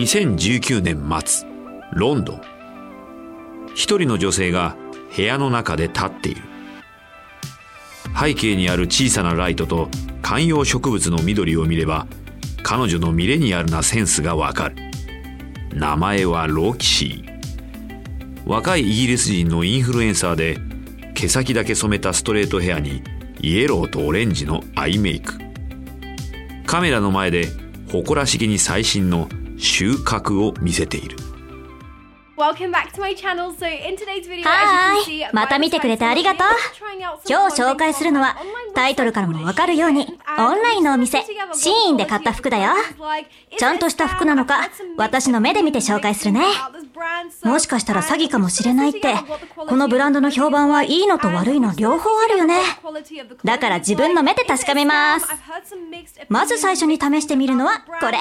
2019年末ロンドン。一人の女性が部屋の中で立っている。背景にある小さなライトと観葉植物の緑を見れば彼女のミレニアルなセンスがわかる。名前はロキシー。若いイギリス人のインフルエンサーで毛先だけ染めたストレートヘアにイエローとオレンジのアイメイク。カメラの前で誇らしげに最新の収穫を見せているはい。また見てくれてありがとう。今日紹介するのは、タイトルからもわかるように、オンラインのお店、シーインで買った服だよ。ちゃんとした服なのか、私の目で見て紹介するね。もしかしたら詐欺かもしれないって、このブランドの評判はいいのと悪いの両方あるよね。だから自分の目で確かめます。まず最初に試してみるのはこれ。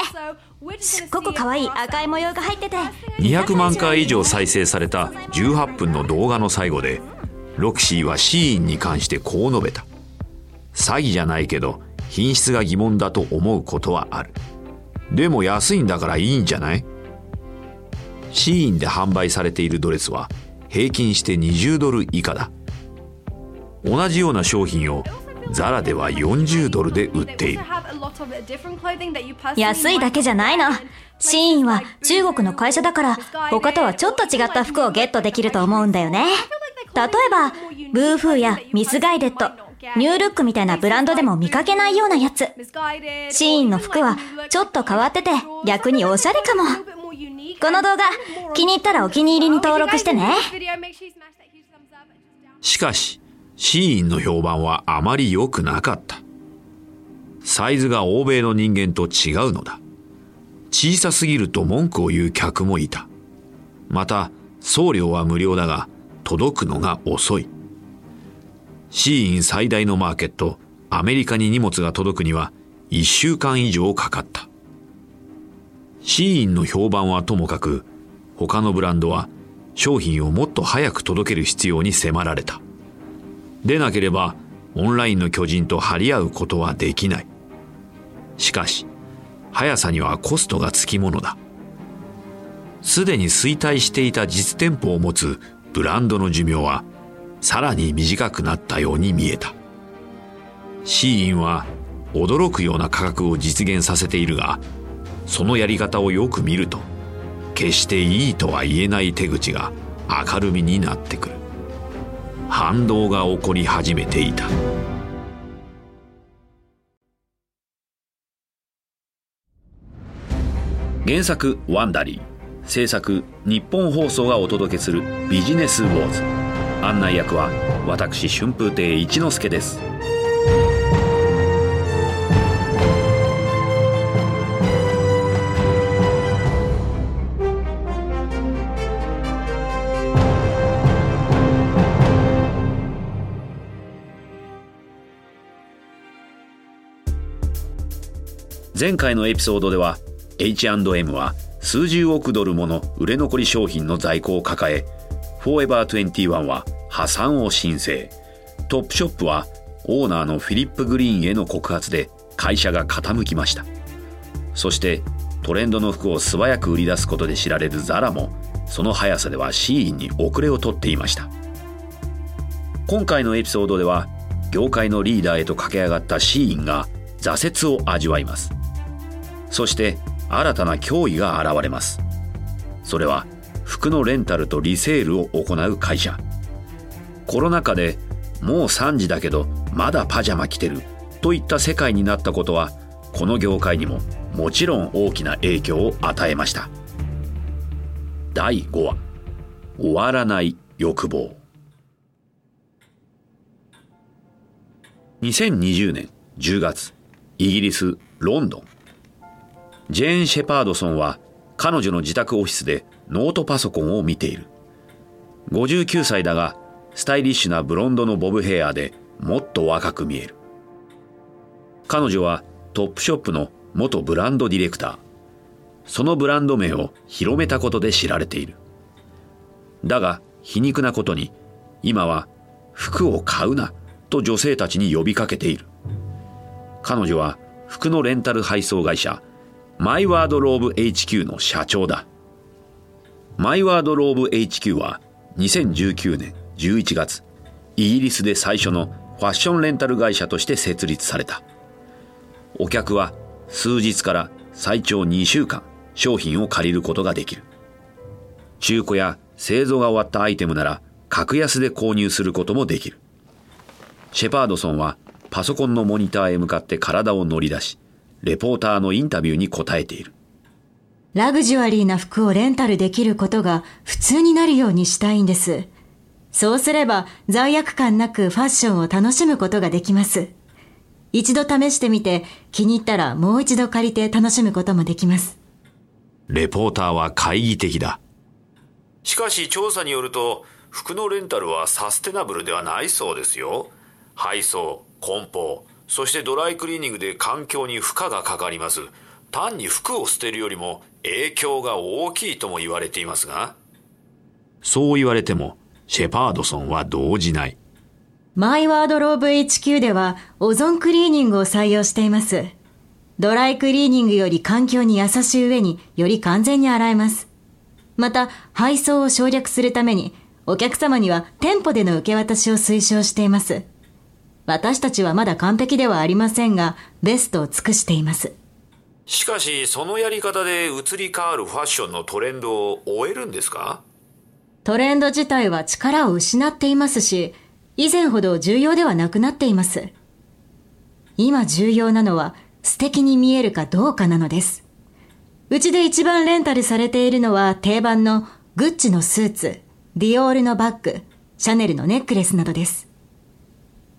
すっごく可愛い赤い模様が入ってて。200万回以上再生された18分の動画の最後でロキシーはシーンに関してこう述べた。詐欺じゃないけど品質が疑問だと思うことはある。でも安いんだからいいんじゃない？シーンで販売されているドレスは平均して20ドル以下だ。同じような商品をザラでは40ドルで売っている。安いだけじゃないの。シーインは中国の会社だから、他とはちょっと違った服をゲットできると思うんだよね。例えば、ブーフーやミスガイデッド、ニュールックみたいなブランドでも見かけないようなやつ。シーインの服はちょっと変わってて逆におしゃれかも。この動画、気に入ったらお気に入りに登録してね。しかしシーインの評判はあまり良くなかったサイズが欧米の人間と違うのだ。小さすぎると文句を言う客もいた。また送料は無料だが届くのが遅い。シーイン最大のマーケットアメリカに荷物が届くには1週間以上かかった。シーインの評判はともかく他のブランドは商品をもっと早く届ける必要に迫られた。でなければオンラインの巨人と張り合うことはできない。しかし速さにはコストがつきものだ。すでに衰退していた実店舗を持つブランドの寿命はさらに短くなったように見えた。シーインは驚くような価格を実現させているがそのやり方をよく見ると決していいとは言えない手口が明るみになってくる。反動が起こり始めていた。原作「ワンダリー」制作日本放送がお届けする「ビジネスウォーズ」案内役は私春風亭一之輔です。前回のエピソードでは H&M は数十億ドルもの売れ残り商品の在庫を抱えフォーエバー21は破産を申請。トップショップはオーナーのフィリップ・グリーンへの告発で会社が傾きました。そしてトレンドの服を素早く売り出すことで知られるザラもその速さではシーンに遅れを取っていました。今回のエピソードでは業界のリーダーへと駆け上がったシーンが挫折を味わいます。そして新たな脅威が現れます。それは服のレンタルとリセールを行う会社。コロナ禍でもう3時だけどまだパジャマ着てるといった世界になったことはこの業界にももちろん大きな影響を与えました。第5話。終わらない欲望。2020年10月イギリスロンドン。ジェーン・シェパードソンは彼女の自宅オフィスでノートパソコンを見ている。59歳だがスタイリッシュなブロンドのボブヘアでもっと若く見える。彼女はトップショップの元ブランドディレクター。そのブランド名を広めたことで知られている。だが皮肉なことに今は服を買うなと女性たちに呼びかけている。彼女は服のレンタル配送会社マイワードローブ HQ の社長だ。マイワードローブ HQ は2019年11月イギリスで最初のファッションレンタル会社として設立された。お客は数日から最長2週間商品を借りることができる。中古や製造が終わったアイテムなら格安で購入することもできる。シェパードソンはパソコンのモニターへ向かって体を乗り出しレポーターのインタビューに答えているラグジュアリーな服をレンタルできることが普通になるようにしたいんです。そうすれば罪悪感なくファッションを楽しむことができます。一度試してみて気に入ったらもう一度借りて楽しむこともできます。レポーターは懐疑的だ。しかし調査によると服のレンタルはサステナブルではないそうですよ。配送、梱包、そしてドライクリーニングで環境に負荷がかかります。単に服を捨てるよりも影響が大きいとも言われていますが。そう言われてもシェパードソンは動じない。マイワードローブ HQ ではオゾンクリーニングを採用しています。ドライクリーニングより環境に優しい上により完全に洗えます。また配送を省略するためにお客様には店舗での受け渡しを推奨しています。私たちはまだ完璧ではありませんがベストを尽くしていますしかしそのやり方で移り変わるファッションのトレンドを終えるんですか？トレンド自体は力を失っていますし、以前ほど重要ではなくなっています。今重要なのは素敵に見えるかどうかなのです。うちで一番レンタルされているのは定番のグッチのスーツ、ディオールのバッグ、シャネルのネックレスなどです。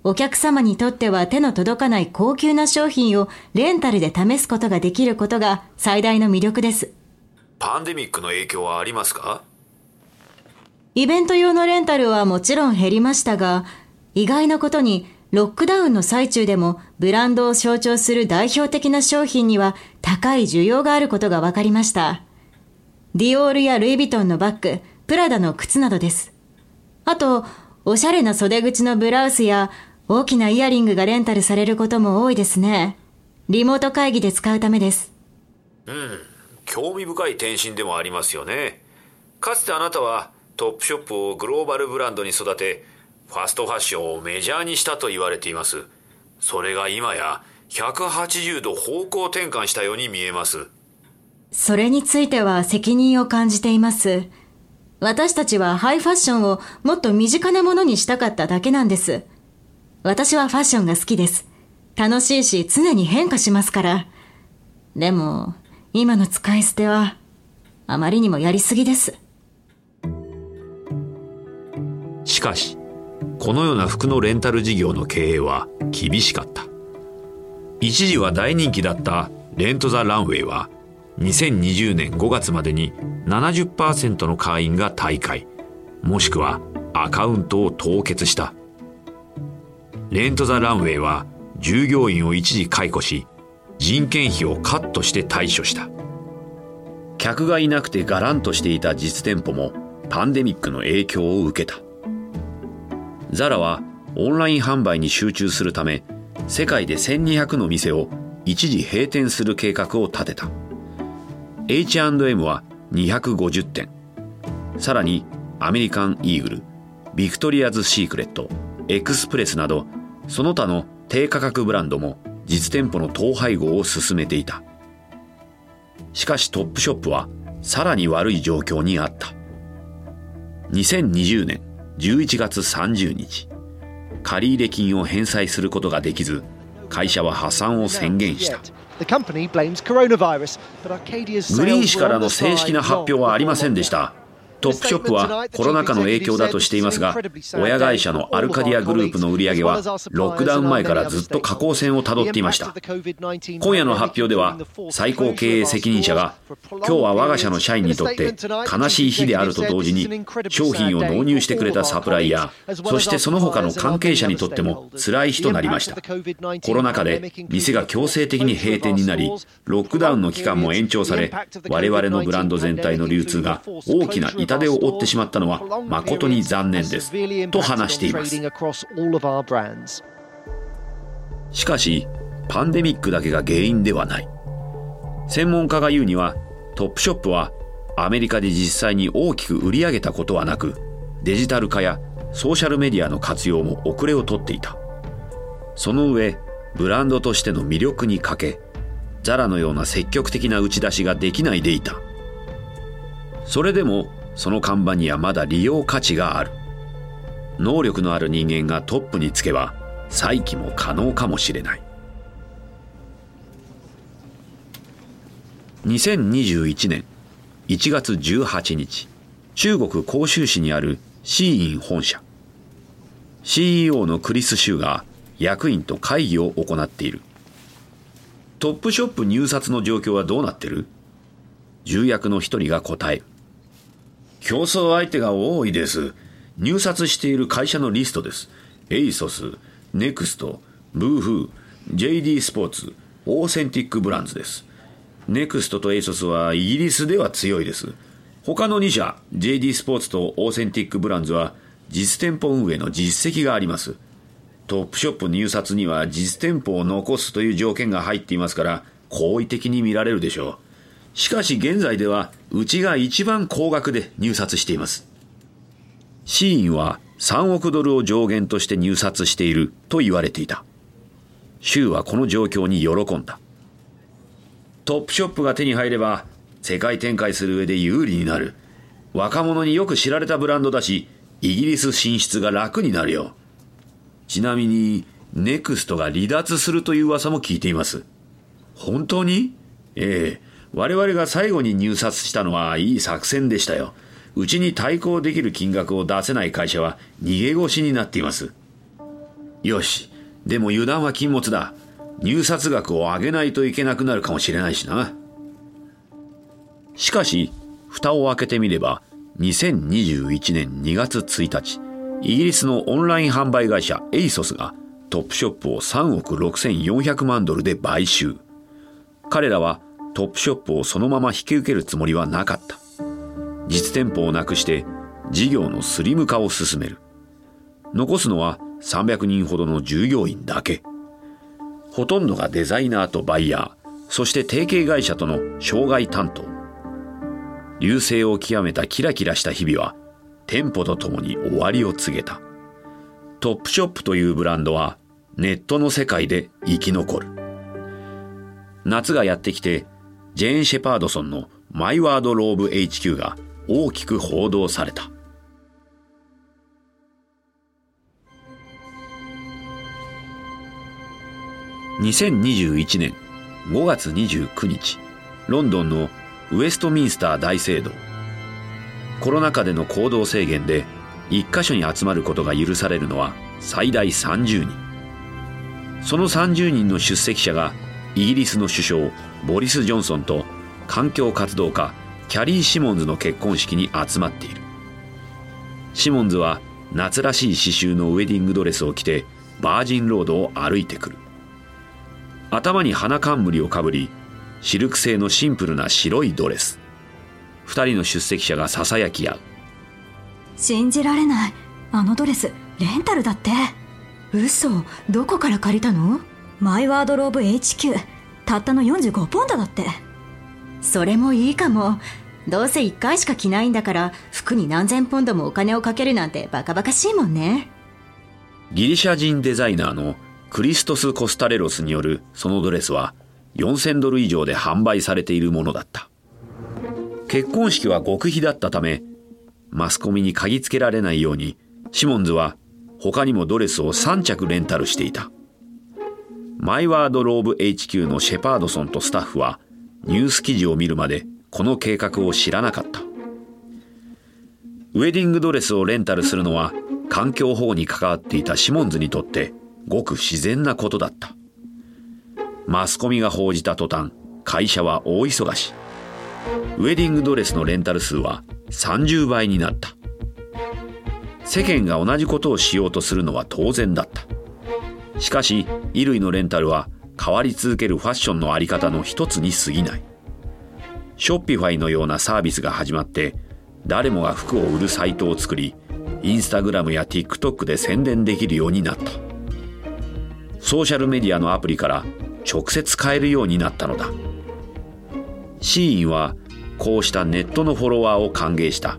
お客様にとっては手の届かない高級な商品をレンタルで試すことができることが最大の魅力です。パンデミックの影響はありますか？イベント用のレンタルはもちろん減りましたが、意外なことにロックダウンの最中でもブランドを象徴する代表的な商品には高い需要があることが分かりました。ディオールやルイ・ヴィトンのバッグ、プラダの靴などです。あと、おしゃれな袖口のブラウスや大きなイヤリングがレンタルされることも多いですね。リモート会議で使うためです。うん、興味深い転身でもありますよね。かつてあなたはトップショップをグローバルブランドに育て、ファストファッションをメジャーにしたと言われています。それが今や180度方向転換したように見えます。それについては責任を感じています。私たちはハイファッションをもっと身近なものにしたかっただけなんです。私はファッションが好きです。楽しいし常に変化しますから。でも、今の使い捨ては、あまりにもやりすぎです。しかし、このような服のレンタル事業の経営は厳しかった。一時は大人気だったレント・ザ・ランウェイは、2020年5月までに70%の会員が退会、もしくはアカウントを凍結した。レント・ザ・ランウェイは従業員を一時解雇し人件費をカットして対処した。客がいなくてがらんとしていた実店舗もパンデミックの影響を受けた。ザラはオンライン販売に集中するため世界で1200の店を一時閉店する計画を立てた。H&M は250店。さらにアメリカンイーグルビクトリアズ・シークレットエクスプレスなどその他の低価格ブランドも実店舗の統廃合を進めていた。しかしトップショップはさらに悪い状況にあった。2020年11月30日、借入金を返済することができず、会社は破産を宣言した。グリーン氏からの正式な発表はありませんでした。トップショップはコロナ禍の影響だとしていますが、親会社のアルカディアグループの売り上げは、ロックダウン前からずっと下降線をたどっていました。今夜の発表では、最高経営責任者が、今日は我が社の社員にとって悲しい日であると同時に、商品を納入してくれたサプライヤー、そしてその他の関係者にとっても辛い日となりました。コロナ禍で店が強制的に閉店になり、ロックダウンの期間も延長され、我々のブランド全体の流通が大きな痛手を負ってしまったのは誠に残念ですと話しています。しかしパンデミックだけが原因ではない。専門家が言うにはトップショップはアメリカで実際に大きく売り上げたことはなくデジタル化やソーシャルメディアの活用も遅れをとっていた。その上ブランドとしての魅力に欠けザラのような積極的な打ち出しができないでいた。それでもその看板にはまだ利用価値がある。能力のある人間がトップにつけば再起も可能かもしれない。2021年1月18日中国広州市にあるシーイン本社。CEO のクリス・シューが役員と会議を行っている。トップショップ入札の状況はどうなってる？重役の一人が答える。競争相手が多いです。入札している会社のリストです。 ASOS Next Boohoo JD Sports Authentic Brands です。 Next と ASOS はイギリスでは強いです。他の2社 JD スポーツとオーセンティックブランズは実店舗運営の実績があります。 Topshop 入札には実店舗を残すという条件が入っていますから好意的に見られるでしょう。しかし現在ではうちが一番高額で入札しています。シーンは3億ドルを上限として入札していると言われていた。州はこの状況に喜んだ。トップショップが手に入れば世界展開する上で有利になる。若者によく知られたブランドだしイギリス進出が楽になるよ。ちなみにネクストが離脱するという噂も聞いています。本当に？ええ。我々が最後に入札したのはいい作戦でしたよ。うちに対抗できる金額を出せない会社は逃げ腰になっています。よし。でも油断は禁物だ。入札額を上げないといけなくなるかもしれないしな。しかし蓋を開けてみれば2021年2月1日イギリスのオンライン販売会社エイソスがトップショップを3億6400万ドルで買収。彼らはトップショップをそのまま引き受けるつもりはなかった。実店舗をなくして事業のスリム化を進める。残すのは300人ほどの従業員だけ。ほとんどがデザイナーとバイヤーそして提携会社との障害担当。流星を極めたキラキラした日々は店舗とともに終わりを告げた。トップショップというブランドはネットの世界で生き残る。夏がやってきてジェーン・シェパードソンのマイワードローブ HQ が大きく報道された。2021年5月29日ロンドンのウェストミンスター大聖堂。コロナ禍での行動制限で一箇所に集まることが許されるのは最大30人。その30人の出席者がイギリスの首相ボリス・ジョンソンと環境活動家キャリー・シモンズの結婚式に集まっている。シモンズは夏らしい刺繍のウェディングドレスを着てバージンロードを歩いてくる。頭に花冠をかぶりシルク製のシンプルな白いドレス。二人の出席者がささやき合う。信じられない。あのドレスレンタルだって。嘘。どこから借りたの？マイワードローブ HQ たったの45ポンドだって。それもいいかも。どうせ1回しか着ないんだから服に何千ポンドもお金をかけるなんてバカバカしいもんね。ギリシャ人デザイナーのクリストス・コスタレロスによるそのドレスは4000ドル以上で販売されているものだった。結婚式は極秘だったためマスコミに嗅ぎつけられないようにシモンズは他にもドレスを3着レンタルしていた。マイワードローブ HQ のシェパードソンとスタッフはニュース記事を見るまでこの計画を知らなかった。ウェディングドレスをレンタルするのは環境保護に関わっていたシモンズにとってごく自然なことだった。マスコミが報じた途端会社は大忙し。ウェディングドレスのレンタル数は30倍になった。世間が同じことをしようとするのは当然だった。しかし衣類のレンタルは変わり続けるファッションのあり方の一つに過ぎない。ショッピファイのようなサービスが始まって誰もが服を売るサイトを作りインスタグラムや TikTok で宣伝できるようになった。ソーシャルメディアのアプリから直接買えるようになったのだ。シーインはこうしたネットのフォロワーを歓迎した。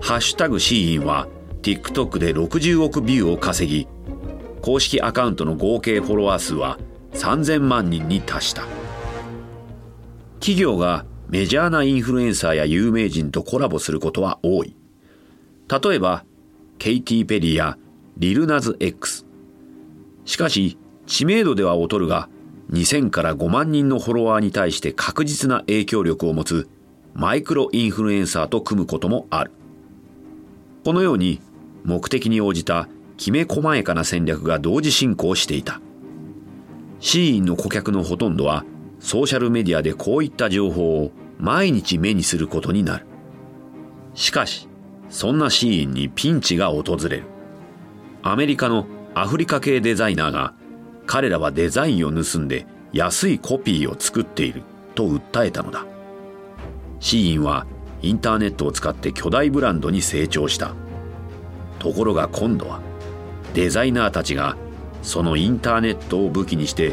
ハッシュタグシーインは TikTok で60億ビューを稼ぎ、公式アカウントの合計フォロワー数は3000万人に達した。企業がメジャーなインフルエンサーや有名人とコラボすることは多い。例えば、ケイティ・ペリーやリルナズ X。しかし、知名度では劣るが、2000から5万人のフォロワーに対して確実な影響力を持つマイクロインフルエンサーと組むこともある。このように目的に応じたきめ細やかな戦略が同時進行していた。シーンの顧客のほとんどはソーシャルメディアでこういった情報を毎日目にすることになる。しかし、そんなシーンにピンチが訪れる。アメリカのアフリカ系デザイナーが彼らはデザインを盗んで安いコピーを作っていると訴えたのだ。シーンはインターネットを使って巨大ブランドに成長した。ところが今度はデザイナーたちがそのインターネットを武器にして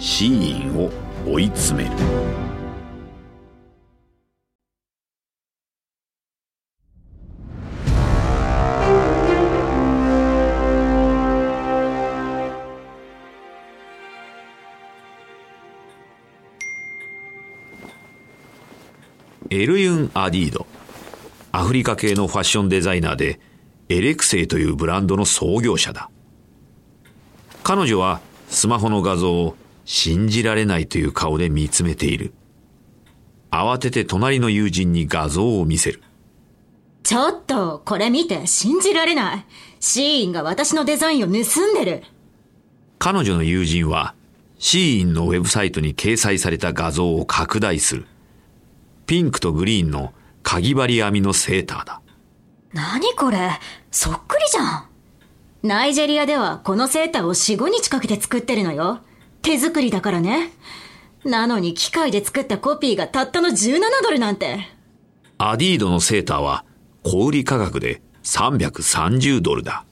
シーインを追い詰める。エルユン・アディード。アフリカ系のファッションデザイナーで、エレクセイというブランドの創業者だ。彼女はスマホの画像を信じられないという顔で見つめている。慌てて隣の友人に画像を見せる。ちょっと、これ見て、信じられない。シーインが私のデザインを盗んでる。彼女の友人は、シーインのウェブサイトに掲載された画像を拡大する。ピンクとグリーンのかぎ針編みのセーターだ。何これ？そっくりじゃん。ナイジェリアではこのセーターを4、5日かけて作ってるのよ。手作りだからね。なのに機械で作ったコピーがたったの17ドルなんて。アディードのセーターは小売価格で330ドルだ。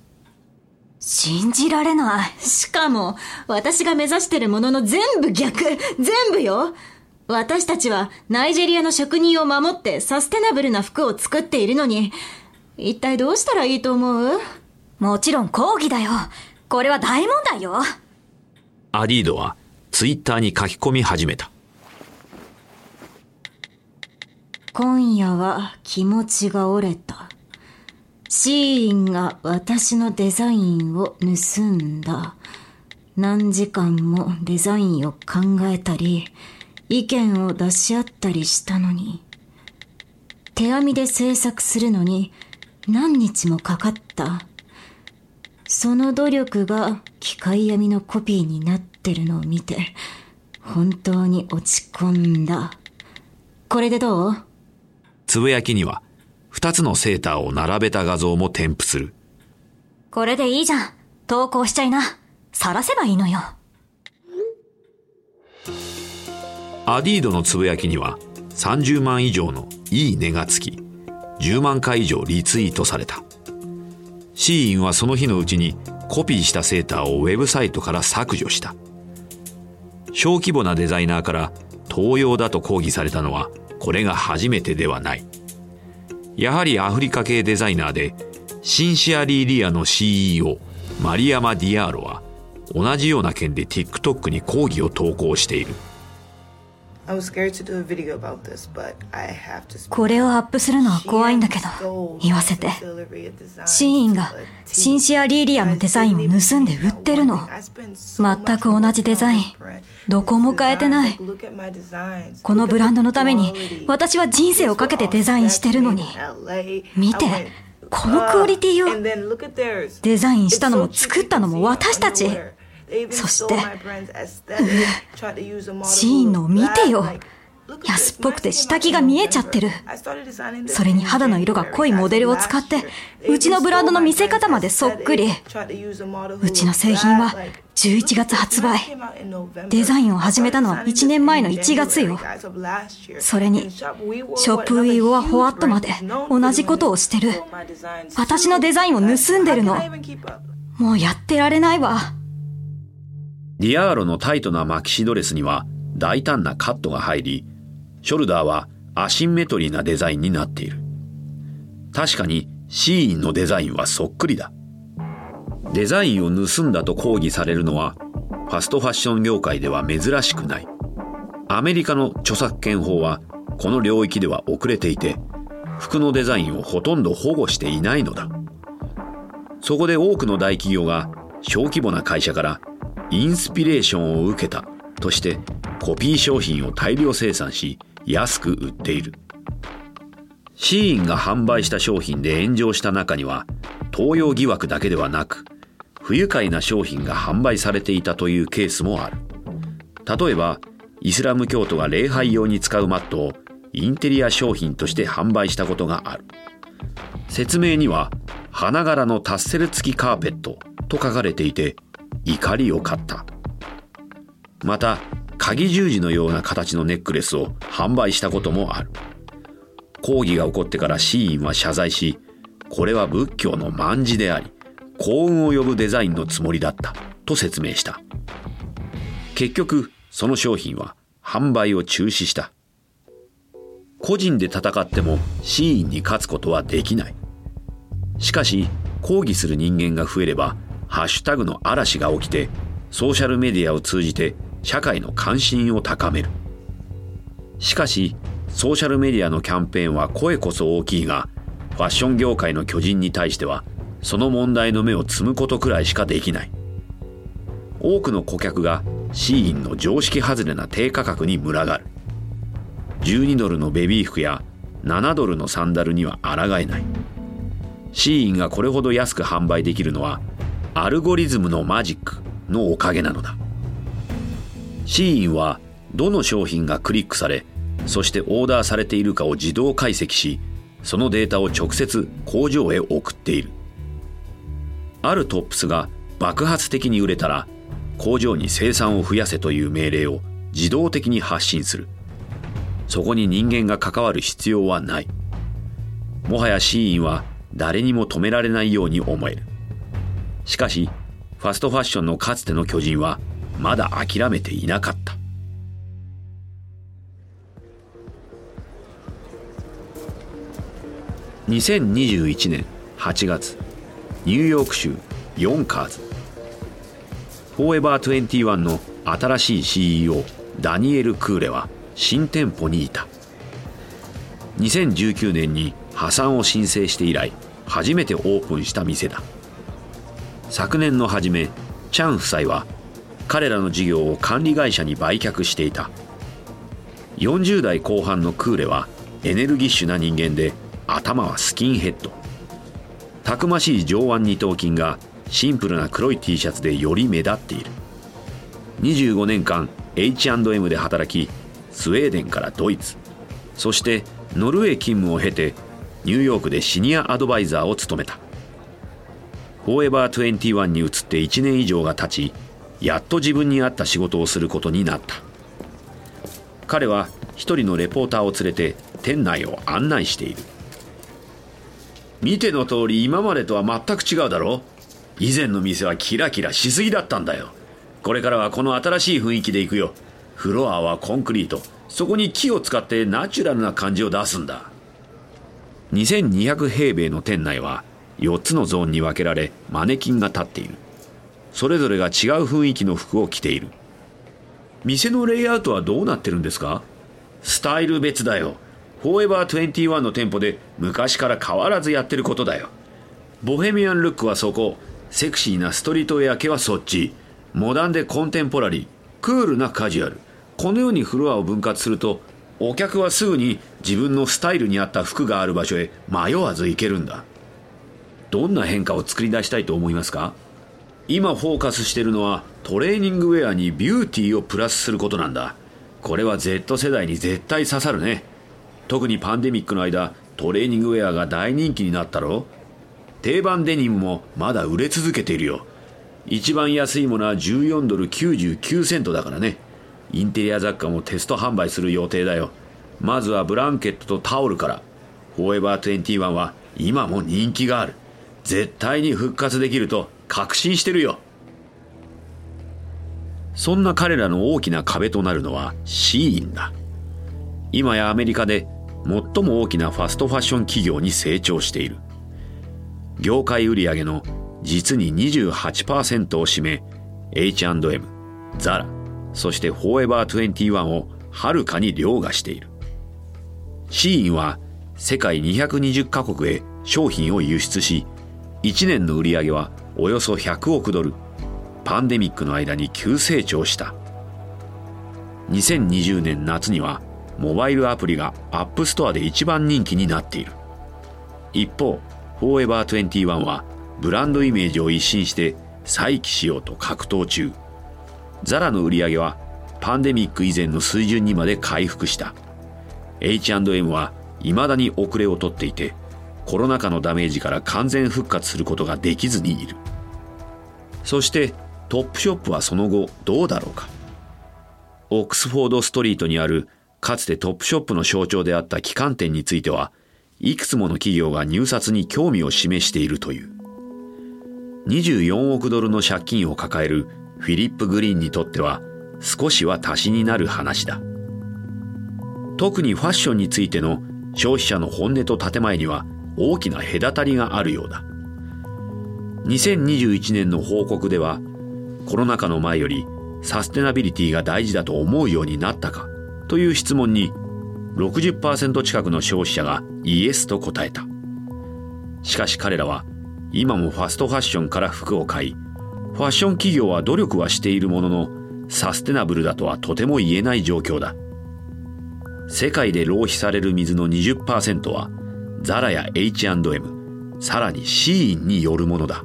信じられない。しかも、私が目指してるものの全部逆。全部よ。私たちはナイジェリアの職人を守ってサステナブルな服を作っているのに、一体どうしたらいいと思う？もちろん抗議だよ。これは大問題よ。アディードはツイッターに書き込み始めた。今夜は気持ちが折れた。シーインが私のデザインを盗んだ。何時間もデザインを考えたり、意見を出し合ったりしたのに、手編みで制作するのに何日もかかった。その努力が機械編みのコピーになってるのを見て、本当に落ち込んだ。これでどう？つぶやきには、二つのセーターを並べた画像も添付する。これでいいじゃん。投稿しちゃいな。晒せばいいのよ。アディードのつぶやきには30万以上のいいねがつき、10万回以上リツイートされた。シーインはその日のうちにコピーしたセーターをウェブサイトから削除した。小規模なデザイナーから盗用だと抗議されたのはこれが初めてではない。やはりアフリカ系デザイナーでシンシアリーリアの CEO マリアマ・ディアーロは同じような件で TikTok に抗議を投稿している。これをアップするのは怖いんだけど、言わせて。シーインがシンシアリーリアのデザインを盗んで売ってるの。全く同じデザイン。どこも変えてない。このブランドのために私は人生をかけてデザインしてるのに。見て、このクオリティよ。デザインしたのも作ったのも私たち。そして、シーンの見てよ。安っぽくて下着が見えちゃってる。それに肌の色が濃いモデルを使って、うちのブランドの見せ方までそっくり。うちの製品は11月発売。デザインを始めたのは1年前の1月よ。それに、ショップウィーオアフォワットまで同じことをしてる。私のデザインを盗んでるの。もうやってられないわ。ディアーロのタイトなマキシドレスには大胆なカットが入り、ショルダーはアシンメトリーなデザインになっている。確かにシーンのデザインはそっくりだ。デザインを盗んだと抗議されるのはファストファッション業界では珍しくない。アメリカの著作権法はこの領域では遅れていて、服のデザインをほとんど保護していないのだ。そこで多くの大企業が小規模な会社からインスピレーションを受けたとしてコピー商品を大量生産し安く売っている。シーンが販売した商品で炎上した中には盗用疑惑だけではなく不愉快な商品が販売されていたというケースもある。例えばイスラム教徒が礼拝用に使うマットをインテリア商品として販売したことがある。説明には花柄のタッセル付きカーペットと書かれていて怒りを買った。また、鍵十字のような形のネックレスを販売したこともある。抗議が起こってからシーンは謝罪し、これは仏教の万字であり、幸運を呼ぶデザインのつもりだったと説明した。結局、その商品は販売を中止した。個人で戦ってもシーンに勝つことはできない。しかし、抗議する人間が増えれば、ハッシュタグの嵐が起きて、ソーシャルメディアを通じて社会の関心を高める。しかし、ソーシャルメディアのキャンペーンは声こそ大きいが、ファッション業界の巨人に対しては、その問題の目を摘むことくらいしかできない。多くの顧客がシーインの常識外れな低価格に群がる。12ドルのベビー服や7ドルのサンダルには抗えない。シーインがこれほど安く販売できるのはアルゴリズムのマジックのおかげなのだ。シーインはどの商品がクリックされそしてオーダーされているかを自動解析しそのデータを直接工場へ送っている。あるトップスが爆発的に売れたら工場に生産を増やせという命令を自動的に発信する。そこに人間が関わる必要はない。もはやシーインは誰にも止められないように思える。しかしファストファッションのかつての巨人はまだ諦めていなかった。2021年8月ニューヨーク州ヨンカーズ。フォーエバー21の新しい CEO ダニエル・クーレは新店舗にいた。2019年に破産を申請して以来初めてオープンした店だ。昨年の初めチャン夫妻は彼らの事業を管理会社に売却していた。40代後半のクーレはエネルギッシュな人間で頭はスキンヘッド。たくましい上腕二頭筋がシンプルな黒い T シャツでより目立っている。25年間 H&M で働きスウェーデンからドイツ。そしてノルウェー勤務を経てニューヨークでシニアアドバイザーを務めた。フォーエバー21に移って1年以上が経ちやっと自分に合った仕事をすることになった。彼は一人のレポーターを連れて店内を案内している。見ての通り今までとは全く違うだろ以前の店はキラキラしすぎだったんだよ。これからはこの新しい雰囲気で行くよ。フロアはコンクリート。そこに木を使ってナチュラルな感じを出すんだ。2200平米の店内は4つのゾーンに分けられマネキンが立っている。それぞれが違う雰囲気の服を着ている。店のレイアウトはどうなってるんですか？スタイル別だよ。フォーエバー21の店舗で昔から変わらずやってることだよ。ボヘミアンルックはそこ。セクシーなストリートウェア系はそっち。モダンでコンテンポラリー。クールなカジュアル。このようにフロアを分割するとお客はすぐに自分のスタイルに合った服がある場所へ迷わず行けるんだ。どんな変化を作り出したいと思いますか？今フォーカスしてるのはトレーニングウェアにビューティーをプラスすることなんだ。これは Z 世代に絶対刺さるね。特にパンデミックの間トレーニングウェアが大人気になったろ。定番デニムもまだ売れ続けているよ。一番安いものは14ドル99セントだからね。インテリア雑貨もテスト販売する予定だよ。まずはブランケットとタオルから。フォーエバー21は今も人気がある。絶対に復活できると確信してるよ。そんな彼らの大きな壁となるのはシーインだ。今やアメリカで最も大きなファストファッション企業に成長している。業界売上の実に28%を占め H&M、ザラ、そしてフォーエバー21をはるかに凌駕している。シーインは世界220カ国へ商品を輸出し1年の売り上げはおよそ100億ドル。パンデミックの間に急成長した。2020年夏にはモバイルアプリが App Store で一番人気になっている。一方フォーエバー21はブランドイメージを一新して再起しようと格闘中。ザラの売り上げはパンデミック以前の水準にまで回復した。H&M は未だに遅れをとっていてコロナ禍のダメージから完全復活することができずにいる。そしてトップショップはその後どうだろうか。オックスフォードストリートにあるかつてトップショップの象徴であった旗艦店についてはいくつもの企業が入札に興味を示しているという。24億ドルの借金を抱えるフィリップ・グリーンにとっては少しは足しになる話だ。特にファッションについての消費者の本音と建前には大きな隔たりがあるようだ。2021年の報告ではコロナ禍の前よりサステナビリティが大事だと思うようになったかという質問に60%近くの消費者がイエスと答えた。しかし彼らは今もファストファッションから服を買いファッション企業は努力はしているもののサステナブルだとはとても言えない状況だ。世界で浪費される水の20%はザラや H&M さらにシーンによるものだ。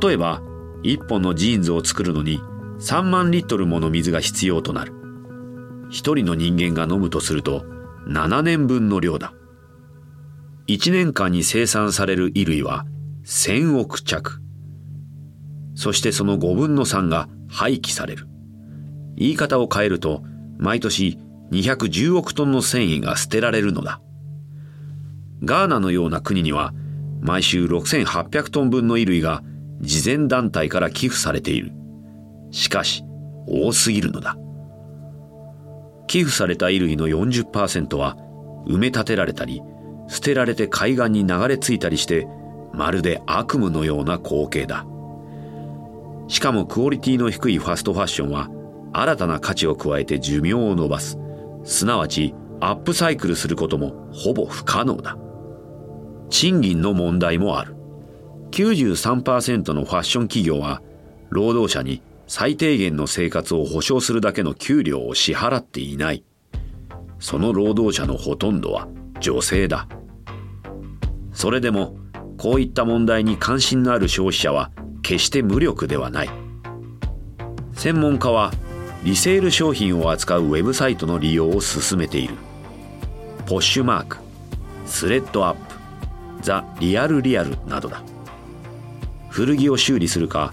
例えば1本のジーンズを作るのに3万リットルもの水が必要となる。1人の人間が飲むとすると7年分の量だ。1年間に生産される衣類は1000億着。そしてその5分の3が廃棄される。言い方を変えると毎年210億トンの繊維が捨てられるのだ。ガーナのような国には毎週6800トン分の衣類が慈善団体から寄付されている。しかし多すぎるのだ。寄付された衣類の40%は埋め立てられたり捨てられて海岸に流れ着いたりしてまるで悪夢のような光景だ。しかもクオリティの低いファストファッションは新たな価値を加えて寿命を伸ばす。すなわちアップサイクルすることもほぼ不可能だ。賃金の問題もある。93%のファッション企業は労働者に最低限の生活を保障するだけの給料を支払っていない。その労働者のほとんどは女性だ。それでもこういった問題に関心のある消費者は決して無力ではない。専門家はリセール商品を扱うウェブサイトの利用を進めている。ポッシュマークスレッドアップザ・リアルリアルなどだ。古着を修理するか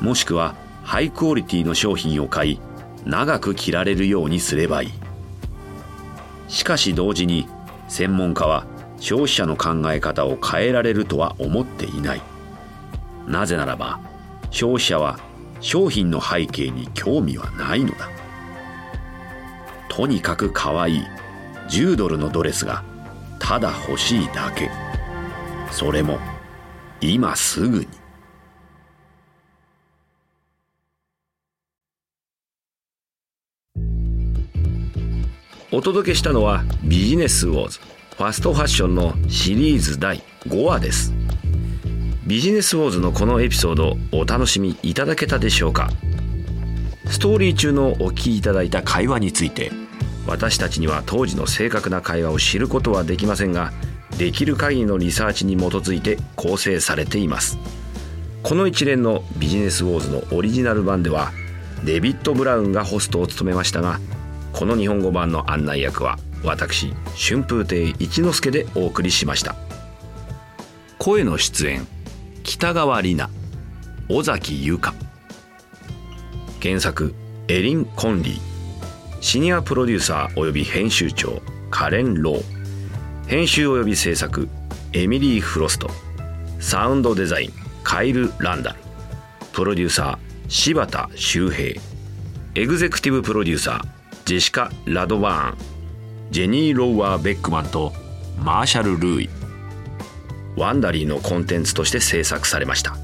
もしくはハイクオリティの商品を買い長く着られるようにすればいい。しかし同時に専門家は消費者の考え方を変えられるとは思っていない。なぜならば消費者は商品の背景に興味はないのだ。とにかく可愛い10ドルのドレスがただ欲しいだけ。それも今すぐに。お届けしたのはビジネスウォーズ。ファストファッションのシリーズ第5話です。ビジネスウォーズのこのエピソードお楽しみいただけたでしょうか。ストーリー中のお聞きいただいた会話について私たちには当時の正確な会話を知ることはできませんができる限りのリサーチに基づいて構成されています。この一連のビジネスウォーズのオリジナル版ではデビッド・ブラウンがホストを務めましたがこの日本語版の案内役は私春風亭一之輔でお送りしました。声の出演北川里奈尾崎由香。原作エリン・コンリー。シニアプロデューサー及び編集長カレン・ロー編集及び制作エミリー・フロストサウンドデザインカイル・ランダルプロデューサー柴田修平エグゼクティブプロデューサージェシカ・ラドバーンジェニー・ロウアー・ベックマンとマーシャル・ルーイ。ワンダリーのコンテンツとして制作されました。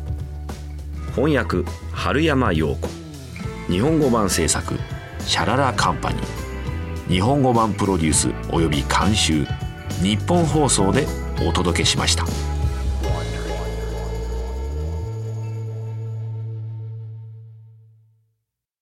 翻訳春山陽子。日本語版制作シャララカンパニー。日本語版プロデュースおよび監修ニッポン放送でお届けしました。